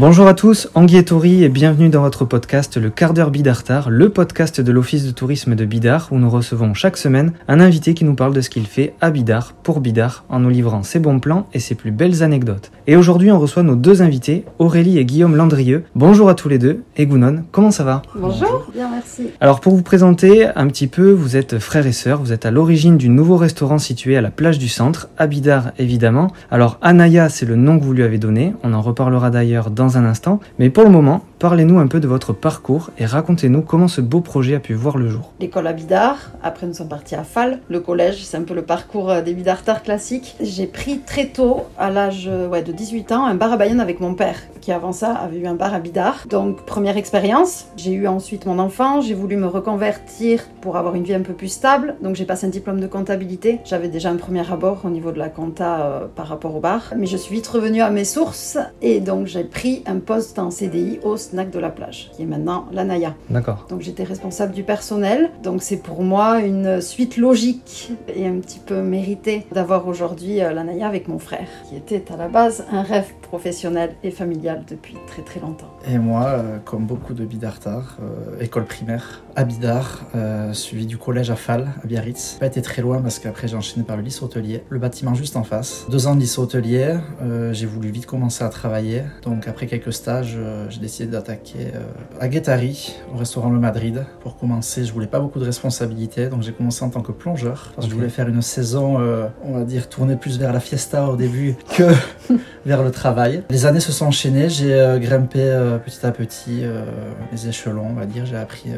Bonjour à tous, Anguille et Tori et bienvenue dans votre podcast Le quart d'heure Bidartar, le podcast de l'Office de tourisme de Bidar où nous recevons chaque semaine un invité qui nous parle de ce qu'il fait à Bidar pour Bidar en nous livrant ses bons plans et ses plus belles anecdotes. Et aujourd'hui on reçoit nos deux invités, Aurélie et Guillaume Landrieux. Bonjour à tous les deux et Gounon, comment ça va? Bonjour, bien merci. Alors pour vous présenter un petit peu, vous êtes frères et sœurs, vous êtes à l'origine du nouveau restaurant situé à la plage du centre, à Bidar évidemment. Alors Anaya c'est le nom que vous lui avez donné, on en reparlera d'ailleurs dans un instant. Mais pour le moment, parlez-nous un peu de votre parcours et racontez-nous comment ce beau projet a pu voir le jour. L'école à Bidart, après nous sommes partis à Fall, le collège, c'est un peu le parcours euh, des Bidartards classiques. J'ai pris très tôt, à l'âge euh, de 18 ans, un bar à Bayonne avec mon père, qui avant ça avait eu un bar à Bidart. Donc première expérience, j'ai eu ensuite mon enfant, j'ai voulu me reconvertir pour avoir une vie un peu plus stable, donc j'ai passé un diplôme de comptabilité. J'avais déjà un premier abord au niveau de la compta euh, par rapport au bar, mais je suis vite revenue à mes sources et donc j'ai pris un poste en CDI au snack de la plage, qui est maintenant la Naya. D'accord. Donc j'étais responsable du personnel. Donc c'est pour moi une suite logique et un petit peu méritée d'avoir aujourd'hui euh, la Naya avec mon frère, qui était à la base un rêve professionnel et familial depuis très très longtemps. Et moi, euh, comme beaucoup de Bidartards, euh, école primaire à Bidart, euh, suivi du collège à Fall, à Biarritz. Pas été très loin parce qu'après j'ai enchaîné par le lycée hôtelier, le bâtiment juste en face. Deux ans de lycée hôtelier, euh, j'ai voulu vite commencer à travailler. Donc après quelques stages, euh, j'ai décidé d'attaquer euh, à Guettari, au restaurant Le Madrid. Pour commencer, je voulais pas beaucoup de responsabilités, donc j'ai commencé en tant que plongeur. Parce que je voulais faire une saison, euh, on va dire, tourner plus vers la fiesta au début que vers le travail. Les années se sont enchaînées, j'ai euh, grimpé petit à petit les échelons, on va dire. J'ai appris,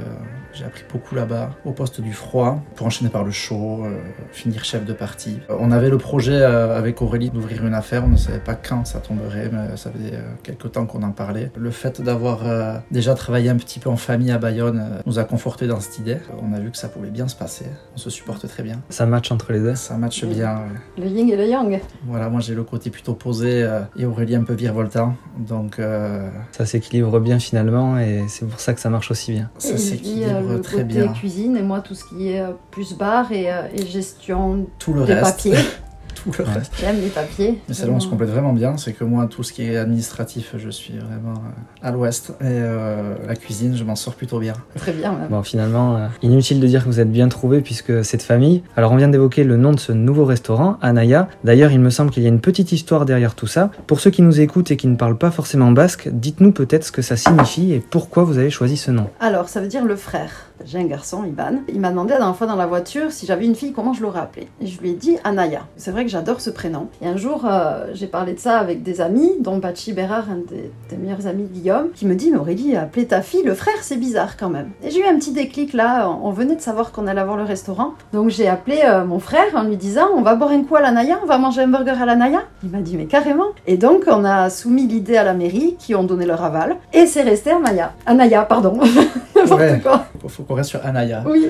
j'ai appris beaucoup là-bas, au poste du froid, pour enchaîner par le chaud, finir chef de partie. On avait le projet avec Aurélie d'ouvrir une affaire, on ne savait pas quand ça tomberait, mais ça faisait quelques temps qu'on en parlait. Le fait d'avoir euh, déjà travaillé un petit peu en famille à Bayonne euh, nous a conforté dans cette idée. On a vu que ça pouvait bien se passer, on se supporte très bien. Ça match entre les deux. Ça matche Oui. bien. ouais. Le yin et le yang. Voilà, moi j'ai le côté plutôt posé euh, et Aurélie un peu virevoltant. Donc euh, Ça s'équilibre bien finalement et c'est pour ça que ça marche aussi bien. ça s'équilibre euh, très côté bien. cuisine et moi tout ce qui est euh, plus bar et, euh, et gestion Tout le des reste. papiers. Tout le Ouais. reste. J'aime les papiers. Mais c'est là où on se complète vraiment bien, c'est que moi, tout ce qui est administratif, je suis vraiment euh, à l'ouest. Et euh, la cuisine, je m'en sors plutôt bien. Très bien même. Bon, finalement, euh, inutile de dire que vous êtes bien trouvé puisque c'est de famille. Alors, on vient d'évoquer le nom de ce nouveau restaurant, Anaya. D'ailleurs, il me semble qu'il y a une petite histoire derrière tout ça. Pour ceux qui nous écoutent et qui ne parlent pas forcément basque, dites-nous peut-être ce que ça signifie et pourquoi vous avez choisi ce nom. Alors, ça veut dire le frère. J'ai un garçon, Iban. Il m'a demandé la dernière fois dans la voiture si j'avais une fille, comment je l'aurais appelée. Et je lui ai dit Anaya. C'est vrai que j'adore ce prénom. Et un jour, euh, j'ai parlé de ça avec des amis, dont Bachi Bérard, un des, des meilleurs amis de Guillaume, qui me dit Mais Aurélie, appeler ta fille le frère, c'est bizarre quand même. Et j'ai eu un petit déclic là. On on venait de savoir qu'on allait avoir le restaurant. Donc j'ai appelé euh, mon frère en lui disant On va boire un coup à la Naya, on va manger un burger à la Naya. Il m'a dit Mais carrément. Et donc, on a soumis l'idée à la mairie, qui ont donné leur aval. Et c'est resté Anaya. Anaya, pardon. N'importe Ouais. quoi. Faut qu'on reste sur Anaya. Oui.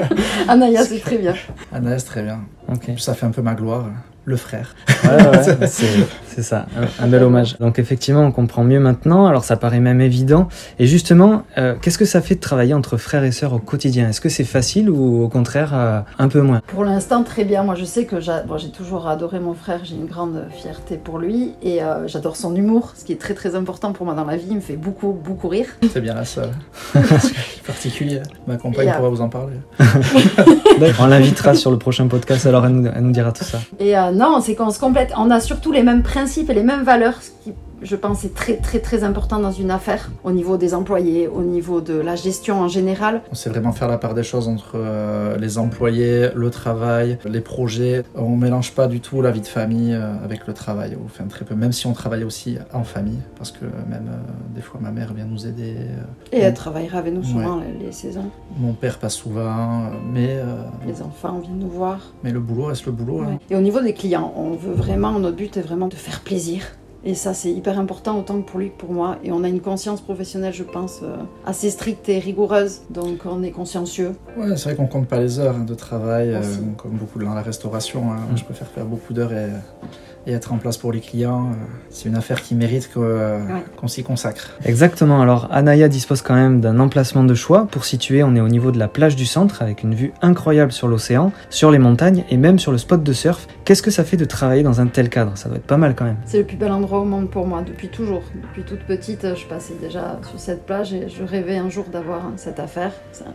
Anaya, c'est très bien. Anaya, c'est très bien. Ok. Ça fait un peu ma gloire. Le frère. Ouais, ouais, c'est c'est ça, un, un bel hommage. Donc effectivement, on comprend mieux maintenant, alors ça paraît même évident. Et justement, euh, qu'est-ce que ça fait de travailler entre frères et sœurs au quotidien? Est-ce que c'est facile ou au contraire euh, un peu moins? Pour l'instant, très bien. Moi, je sais que j'a- bon, j'ai toujours adoré mon frère. J'ai une grande fierté pour lui. Et euh, j'adore son humour, ce qui est très très important pour moi dans la vie. Il me fait beaucoup, beaucoup rire. C'est bien la seule. Particulier. Ma compagne pourra vous en parler. On l'invitera sur le prochain podcast, alors elle nous, elle nous dira tout ça. Et euh, non, c'est qu'on se complète. On a surtout les mêmes principes et les mêmes valeurs, je pense, est très très très important dans une affaire, au niveau des employés, au niveau de la gestion en général. On sait vraiment faire la part des choses entre euh, les employés, le travail, les projets. On mélange pas du tout la vie de famille euh, avec le travail. Enfin, très peu. Même si on travaille aussi en famille. Parce que même euh, des fois, ma mère vient nous aider. Et elle travaillera avec nous souvent les, les saisons. Mon père passe souvent, mais, Les enfants viennent nous voir. mais le boulot reste le boulot. hein. Ouais. Et au niveau des clients, on veut vraiment, notre but est vraiment de faire plaisir. Et ça, c'est hyper important autant que pour lui que pour moi. Et on a une conscience professionnelle, je pense, euh, assez stricte et rigoureuse. Donc on est consciencieux. Ouais, c'est vrai qu'on compte pas les heures hein, de travail, euh, comme beaucoup dans la restauration. hein. Mm. Je préfère faire beaucoup d'heures et, et être en place pour les clients. euh, C'est une affaire qui mérite euh, Ouais. qu'on s'y consacre. Exactement, alors Anaya dispose quand même d'un emplacement de choix. Pour situer, on est au niveau de la plage du centre avec une vue incroyable sur l'océan, sur les montagnes et même sur le spot de surf. Qu'est-ce que ça fait de travailler dans un tel cadre? Ça doit être pas mal quand même. C'est le plus bel endroit monde pour moi, depuis toujours. Depuis toute petite, je passais déjà sur cette plage et je rêvais un jour d'avoir cette affaire.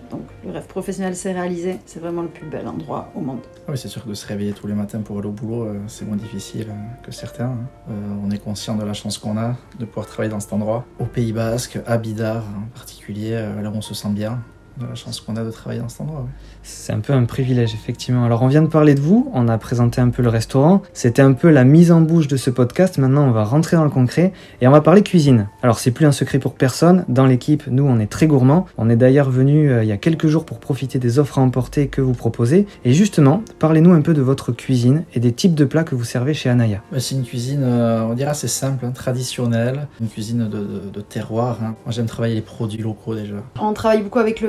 Donc le rêve professionnel s'est réalisé. C'est vraiment le plus bel endroit au monde. Oui, c'est sûr que de se réveiller tous les matins pour aller au boulot, euh, c'est moins difficile euh, que certains. hein. Euh, on est conscient de la chance qu'on a de pouvoir travailler dans cet endroit. Au Pays Basque, à Bidar en particulier, là où on se sent bien. De la chance qu'on a de travailler dans cet endroit. ouais. C'est un peu un privilège, effectivement. Alors, on vient de parler de vous, on a présenté un peu le restaurant. C'était un peu la mise en bouche de ce podcast. Maintenant, on va rentrer dans le concret et on va parler cuisine. Alors, c'est plus un secret pour personne. Dans l'équipe, nous, on est très gourmands. On est d'ailleurs venu il y a quelques jours pour profiter des offres à emporter que vous proposez. Et justement, parlez-nous un peu de votre cuisine et des types de plats que vous servez chez Anaya. Mais C'est une cuisine, euh, on dirait assez simple, hein, traditionnelle. Une cuisine de, de- de terroir. hein. Moi, j'aime travailler les produits locaux déjà. On travaille beaucoup avec le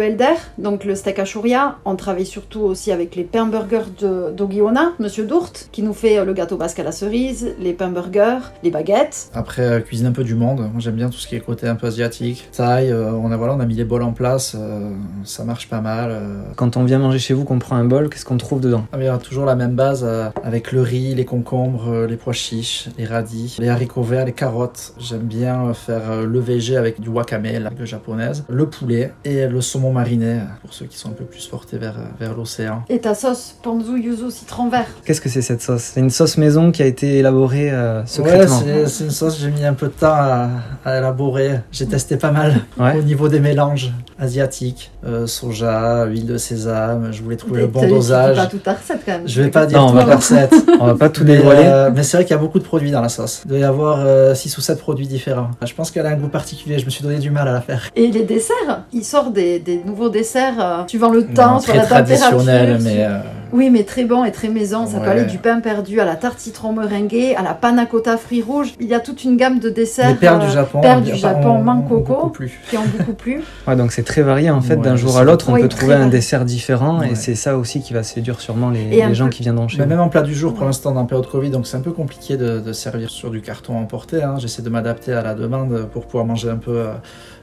Donc le steak à chouria. On travaille surtout aussi avec les pains burgers de d'Ogiona, Monsieur Dourte, qui nous fait le gâteau basque à la cerise, les pains burgers, les baguettes. Après, euh, cuisine un peu du monde. Moi, j'aime bien tout ce qui est côté un peu asiatique. Thaï, euh, on a, voilà, on a mis les bols en place. euh, ça marche pas mal. euh. Quand on vient manger chez vous, qu'on prend un bol, qu'est-ce qu'on trouve dedans? Ah, il y a toujours la même base euh, avec le riz, les concombres, les pois chiches, les radis, les haricots verts, les carottes. J'aime bien faire euh, le VG avec du wakame, la langue japonaise, le poulet et le saumon mariné pour ceux qui sont un peu plus portés vers, euh, vers l'océan. Et ta sauce ponzu yuzu citron vert. Qu'est-ce que c'est cette sauce? C'est une sauce maison qui a été élaborée euh, Ouais, secrètement. c'est c'est une sauce que j'ai mis un peu de temps à, à élaborer. J'ai testé pas mal Ouais. au niveau des mélanges asiatiques, euh, soja, huile de sésame. Je voulais trouver le bon dosage. pas toute ta recette quand même. Je vais pas dire Non, on toute va pas- recette. On va pas tout dévoiler. euh, mais c'est vrai qu'il y a beaucoup de produits dans la sauce. Il doit y avoir 6 ou 7 produits différents. Je pense qu'elle a un goût particulier. Je me suis donné du mal à la faire. Et les desserts, il sort des, des nouveaux desserts euh, suivant le temps, Non, sur la température. traditionnel, sur- mais euh, Oui, mais très bon et très maison. Ça peut Ouais. aller du pain perdu à la tarte citron meringuée, à la panna cotta fruits rouges. Il y a toute une gamme de desserts les perles euh, du Japon, perles on- du on- Japon, on- mangue on- coco. beaucoup plus. qui ont beaucoup plu. Ouais, donc c'est très varié en fait, Ouais, d'un jour à l'autre, on peut trouver un dessert différent et c'est ça aussi qui va séduire sûrement les, gens peu- qui viendront chez Mais vous. même en plat du jour, pour l'instant, dans la période Covid, donc c'est un peu compliqué de, de servir sur du carton emporté. hein. J'essaie de m'adapter à la demande pour pouvoir manger un peu euh,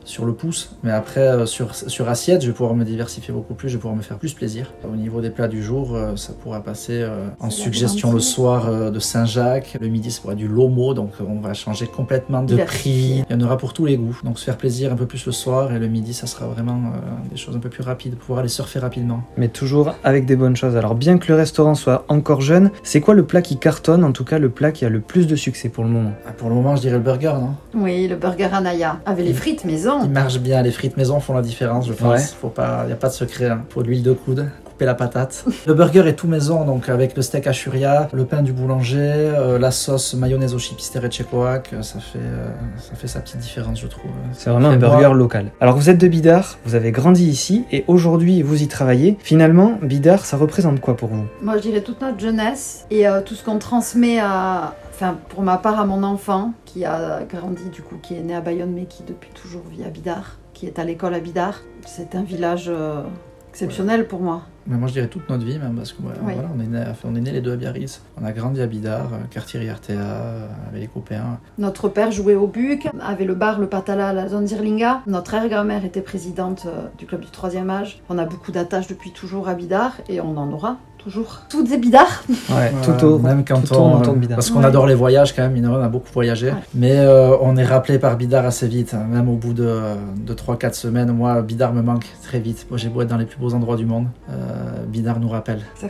sur le pouce. Mais après, euh, sur, sur assiette, je vais pouvoir me diversifier beaucoup plus, je vais pouvoir me faire plus plaisir. Au niveau des plats du jour, euh, ça pourra passer euh, en suggestion le soir de Saint-Jacques. Le midi, ça pourra être du lomo, donc on va changer complètement de prix. Il y en aura pour tous les goûts. Donc se faire plaisir un peu plus le soir et le midi, ça sera vraiment des choses un peu plus rapides, pouvoir aller surfer rapidement. Mais toujours avec des bonnes choses. Alors bien que le restaurant soit encore jeune, c'est quoi le plat qui cartonne, en tout cas le plat qui a le plus de succès pour le moment? Ah, Pour le moment, je dirais le burger, non? Oui, le burger Anaya. Avec les frites maison. Il marche bien, les frites maison font la différence, je pense. Ouais. Faut pas, y a pas de secret. Hein. Faut l'huile de coude, couper la patate. le burger est tout maison, donc avec le steak à churia, le pain du boulanger, euh, la sauce mayonnaise au chipister et tchécoac, euh, ça fait, euh, ça fait sa petite différence, je trouve. C'est vraiment un burger moi- local. Alors vous êtes de Bidart, vous avez grandi ici et aujourd'hui vous y travaillez. Finalement, Bidart, ça représente quoi pour vous? Moi, je dirais toute notre jeunesse et euh, tout ce qu'on transmet à. Enfin, pour ma part, à mon enfant, qui a grandi, du coup, qui est né à Bayonne, mais qui depuis toujours vit à Bidart, qui est à l'école à Bidart. C'est un village euh, exceptionnel pour moi. Mais moi, je dirais toute notre vie, même, parce que ouais, Oui. voilà, on est né, on est né les deux à Biarritz. On a grandi à Bidar, euh, quartier Riartea, euh, avec les copains. Notre père jouait au BUC, avait le bar, le Patala à la zone Zirlinga. Notre arrière-grand-mère était présidente euh, du club du troisième âge. On a beaucoup d'attaches depuis toujours à Bidart et on en aura toujours. Toutes des Bidart Ouais, tout au même quand tout on, tourne autour de Bidart. Parce qu'on Ouais. adore les voyages quand même, on a beaucoup voyagé. Ouais. Mais euh, on est rappelé par Bidar assez vite, hein, même au bout de, de 3-4 semaines. Moi, Bidar me manque très vite. Moi, j'ai beau être dans les plus beaux endroits du monde. Euh, Bidar nous rappelle.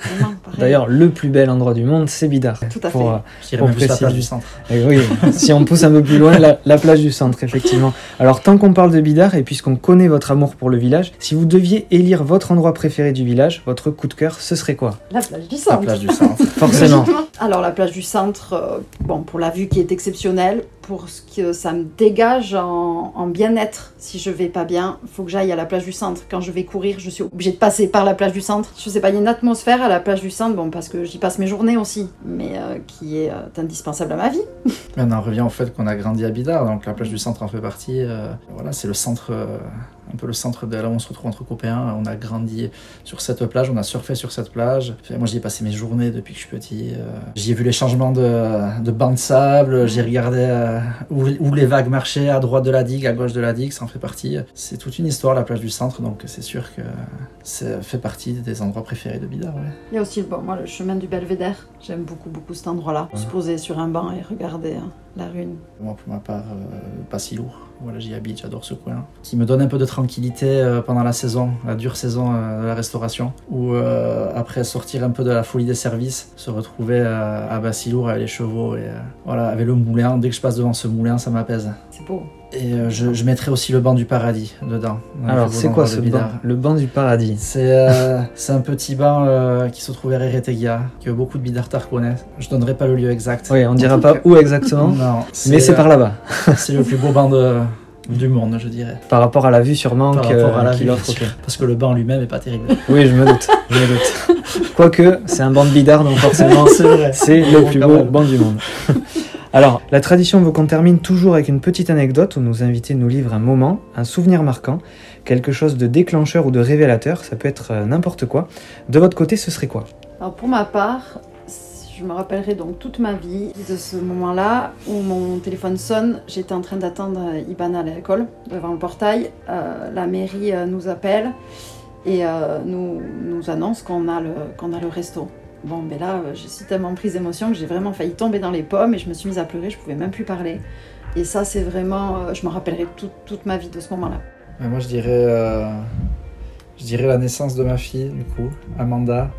D'ailleurs, le plus bel endroit du monde, c'est Bidart. Tout à Pour, fait. euh, Pour la place du centre. Et oui, si on pousse un peu plus loin, la, la plage du centre, effectivement. Alors, tant qu'on parle de Bidart, et puisqu'on connaît votre amour pour le village, si vous deviez élire votre endroit préféré du village, votre coup de cœur, ce serait quoi? La plage du La centre. plage du centre. Forcément. Alors la plage du centre, euh, bon pour la vue qui est exceptionnelle, pour ce que ça me dégage en, en bien-être. Si je vais pas bien, faut que j'aille à la plage du centre. Quand je vais courir, je suis obligée de passer par la plage du centre. Je sais pas, il y a une atmosphère à la plage du centre, bon parce que j'y passe mes journées aussi, mais euh, qui est euh, indispensable à ma vie. On en revient au fait qu'on a grandi à Bidar, donc la plage du centre en fait partie. euh, voilà, c'est le centre, un peu le centre de là où on se retrouve entre copains. On a grandi sur cette plage, on a surfé sur cette plage. Moi, j'y ai passé mes journées depuis que je suis petit. euh, j'y ai vu les changements de, de bancs de sable. J'ai regardé euh, où, où les vagues marchaient, à droite de la digue, à gauche de la digue. Ça en fait partie. C'est toute une histoire la plage du centre, donc c'est sûr que ça fait partie des endroits préférés de Bidar. Ouais. Il y a aussi bon, moi, le chemin du Belvédère. J'aime beaucoup beaucoup cet endroit-là. Se poser sur un banc et regarder euh, La rune. Moi, pour ma part, euh, pas si lourd. Voilà, j'y habite, j'adore ce coin. Qui me donne un peu de tranquillité euh, pendant la saison, la dure saison euh, de la restauration. Où euh, après sortir un peu de la folie des services, se retrouver à, à Bassilour avec les chevaux et euh, voilà, avec le moulin. Dès que je passe devant ce moulin, ça m'apaise. C'est beau. Et euh, je, je mettrai aussi le banc du paradis dedans. Alors, c'est quoi ce banc. Le banc du paradis. C'est euh, un petit banc euh, qui se trouve à Eretegia, que beaucoup de bidartards connaissent. Je donnerai pas le lieu exact. Oui, on dira pas où exactement, Non, mais c'est par là-bas. C'est le plus beau banc de- du monde, je dirais. Par rapport à la vue sûrement Par que- rapport à la qu'il vue, offre. bien ok. sûr. Parce que le banc lui-même est pas terrible. Oui, je me doute. Je me doute. Quoique, c'est un banc de bidard, donc forcément, c'est le plus beau banc du monde. Alors, la tradition veut qu'on termine toujours avec une petite anecdote où nos invités nous livrent un moment, un souvenir marquant, quelque chose de déclencheur ou de révélateur, ça peut être euh, n'importe quoi. De votre côté, ce serait quoi? Alors pour ma part, je me rappellerai donc toute ma vie de ce moment-là où mon téléphone sonne. J'étais en train d'attendre Iban à l'école, devant le portail. Euh, la mairie euh, nous appelle et euh, nous, nous annonce qu'on a, le, qu'on a le resto. Bon, mais là, euh, je suis tellement prise d'émotion que j'ai vraiment failli tomber dans les pommes et je me suis mise à pleurer, je pouvais même plus parler. Et ça, c'est vraiment. euh, je me rappellerai toute- toute ma vie de ce moment-là. Moi, je dirais, euh, je dirais la naissance de ma fille, du coup, Amanda,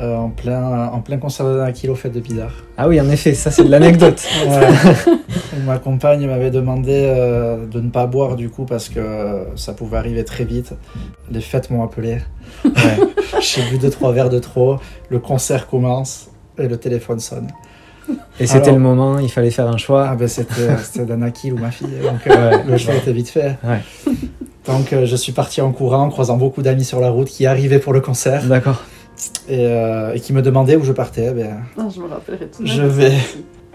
euh, en plein, en plein concert Danakil au fait de Bidart. Ah oui, en effet, ça c'est de l'anecdote. Ouais. Ma compagne m'avait demandé euh, de ne pas boire du coup parce que ça pouvait arriver très vite. Les fêtes m'ont appelé. Ouais. J'ai bu deux trois verres de trop. Le concert commence et le téléphone sonne. Et c'était le moment, il fallait faire un Ah choix. ben c'était c'était Danakil ou ma fille. Donc euh, le choix était vite fait. Donc euh, je suis parti en courant, croisant beaucoup d'amis sur la route qui arrivaient pour le concert D'accord. Et, euh, et qui me demandaient où je partais. Ben, je me rappellerai Je vais.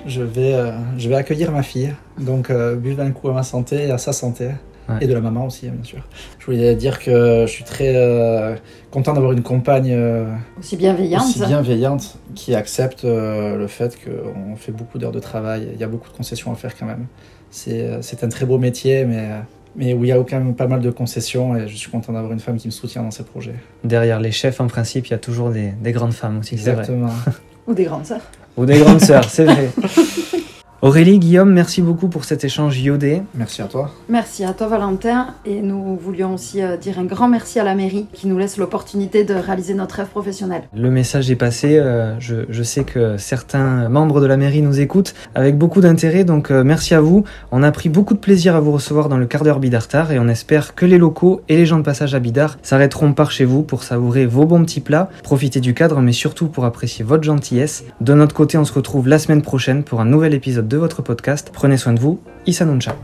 je vais, euh, je vais accueillir ma fille. Donc, euh, buvez un coup à ma santé et à sa santé. Ouais. Et de la maman aussi, bien sûr. Je voulais dire que je suis très euh, content d'avoir une compagne euh, Aussi bienveillante. aussi bienveillante qui accepte euh, le fait qu'on fait beaucoup d'heures de travail. Il y a beaucoup de concessions à faire quand même. C'est c'est un très beau métier, mais, euh, mais où il y a quand même pas mal de concessions et je suis content d'avoir une femme qui me soutient dans ses projets. Derrière les chefs, en principe, il y a toujours des, des grandes femmes aussi, c'est vrai. Exactement. Ou des grandes sœurs. Ou des grandes sœurs, c'est vrai. Aurélie, Guillaume, merci beaucoup pour cet échange iodé. Merci à toi. Merci à toi Valentin et nous voulions aussi euh, dire un grand merci à la mairie qui nous laisse l'opportunité de réaliser notre rêve professionnel. Le message est passé. euh, je, je sais que certains membres de la mairie nous écoutent avec beaucoup d'intérêt, donc euh, merci à vous. On a pris beaucoup de plaisir à vous recevoir dans le quart d'heure Bidartar et on espère que les locaux et les gens de passage à Bidart s'arrêteront par chez vous pour savourer vos bons petits plats, profiter du cadre, mais surtout pour apprécier votre gentillesse. De notre côté, on se retrouve la semaine prochaine pour un nouvel épisode de votre podcast. Prenez soin de vous, Issa Nuncha.